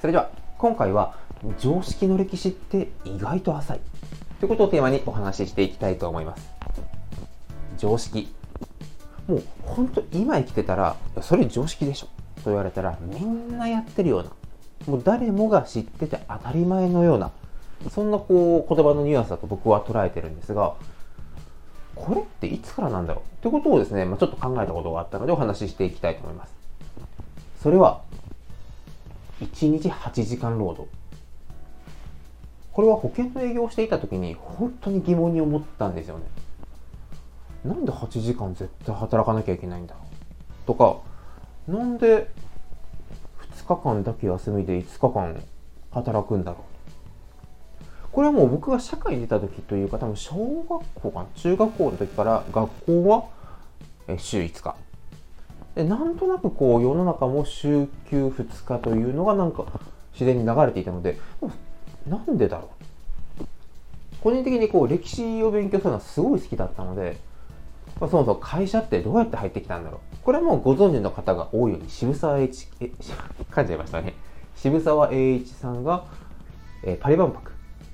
それでは今回は常識の歴史って意外と浅い。ということをテーマにお話ししていきたいと思います。常識。もう本当今生きてたらそれ常識でしょ。と言われたらみんなやってるような。もう誰もが知ってて当たり前のようなそんなこう言葉のニュアンスだと僕は捉えてるんですがこれっていつからなんだろう。ということをですね、まあ、ちょっと考えたことがあったのでお話ししていきたいと思います。それは1日8時間労働。これは保険の営業をしていた時に本当に疑問に思ったんですよね。なんで8時間絶対働かなきゃいけないんだろう。とかなんで2日間だけ休みで5日間働くんだろう。これはもう僕が社会に出た時というか多分小学校かな中学校の時から学校は週5日。でなんとなくこう世の中も週休2日というのがなんか自然に流れていたのでなんでだろう？個人的にこう歴史を勉強するのはすごい好きだったので、まあ、そもそも会社ってどうやって入ってきたんだろう？これはもうご存知の方が多いように渋沢栄一え 噛んじゃいましたね。渋沢栄一さんが、えー、パリ万博。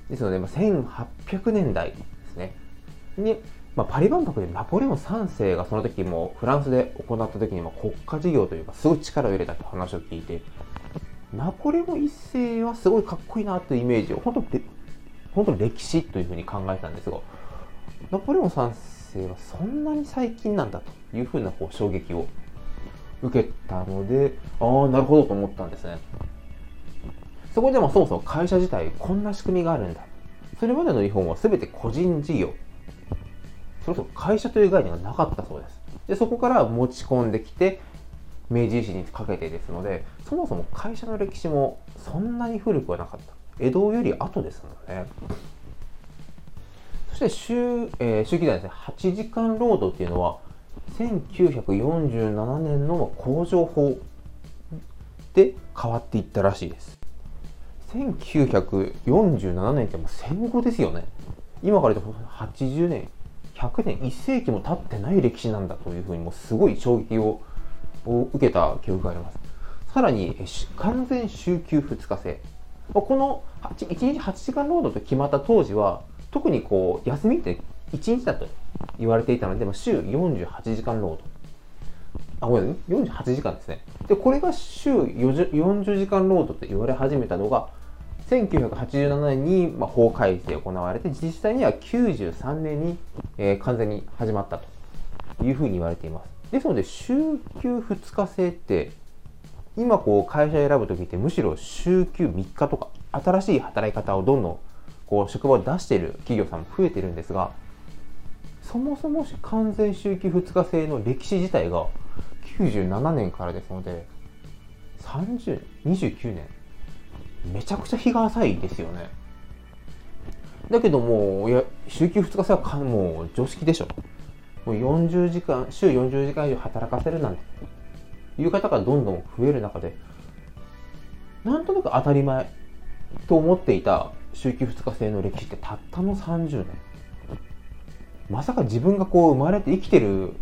ですので、まあ、1800年代ですね。にまあ、パリ万博でナポレオン3世がその時もフランスで行った時にも国家事業というかすごい力を入れたって話を聞いてナポレオン1世はすごいかっこいいなというイメージを本当本当に歴史というふうに考えたんですがナポレオン3世はそんなに最近なんだというふうなこう衝撃を受けたのでああなるほどと思ったんですね。そこでもそもそも会社自体こんな仕組みがあるんだ。それまでの日本は全て個人事業。それこそ会社という概念がなかったそうです。で、そこから持ち込んできて、明治維新にかけてですので、そもそも会社の歴史もそんなに古くはなかった。江戸より後ですので、ね、そして週、えー、週期代ですね、8時間労働っていうのは、1947年の工場法で変わっていったらしいです。1947年ってもう戦後ですよね。今から言うと80年、100年1世紀も経ってない歴史なんだというふうにもうすごい衝撃を受けた記憶があります。さらに完全週休2日制。この1日8時間労働と決まった当時は特にこう休みって1日だと言われていたので週48時間労働。あごめんなさい。48時間ですね。でこれが週40時間労働と言われ始めたのが1987年に、まあ、法改正行われて実際には93年に、えー、完全に始まったというふうに言われています。ですので週休2日制って今こう会社選ぶ時ってむしろ週休3日とか新しい働き方をどんどんこう職場を出している企業さんも増えてるんですがそもそも完全週休2日制の歴史自体が97年からですので30 29年めちゃくちゃ日が浅いですよね。だけどもう、いや、週休2日制はもう常識でしょ。もう40時間、週40時間以上働かせるなんていう方がどんどん増える中で、なんとなく当たり前と思っていた週休2日制の歴史ってたったの30年。まさか自分がこう生まれて生きてる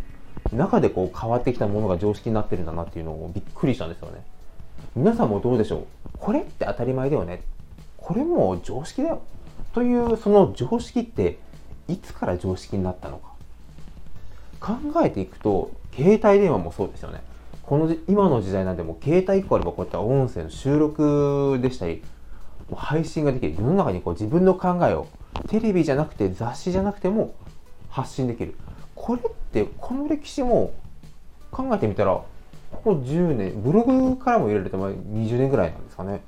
中でこう変わってきたものが常識になってるんだなっていうのをびっくりしたんですよね。皆さんもどうでしょう？これって当たり前だよね。これも常識だよ。というその常識っていつから常識になったのか。考えていくと携帯電話もそうですよね。この今の時代なんでも携帯1個あればこういった音声の収録でしたり配信ができる。世の中にこう自分の考えをテレビじゃなくて雑誌じゃなくても発信できる。これってこの歴史も考えてみたらここ10年、ブログからも入れると20年ぐらいなんですかね。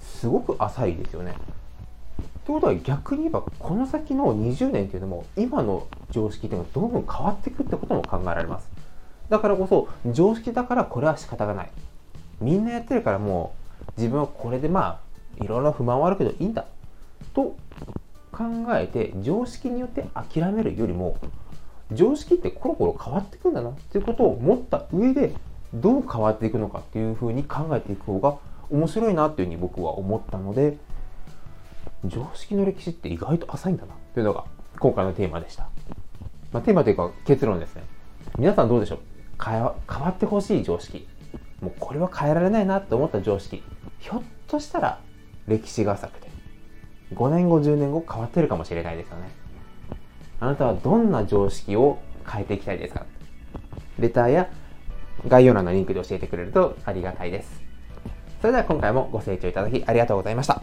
すごく浅いですよね。ということは逆に言えばこの先の20年っていうのも今の常識っていうのがどんどん変わっていくってことも考えられます。だからこそ常識だからこれは仕方がない。みんなやってるからもう自分はこれでまあいろいろ不満はあるけどいいんだと考えて常識によって諦めるよりも常識ってコロコロ変わっていくんだなっていうことを思った上でどう変わっていくのかっていうふうに考えていく方が面白いなっていうふうに僕は思ったので常識の歴史って意外と浅いんだなというのが今回のテーマでした。まあ、テーマというか結論ですね。皆さんどうでしょう？変わってほしい常識。もうこれは変えられないなって思った常識。ひょっとしたら歴史が浅くて5年後10年後変わってるかもしれないですよねあなたはどんな常識を変えていきたいですか？レターや概要欄のリンクで教えてくれるとありがたいです。それでは今回もご清聴いただきありがとうございました。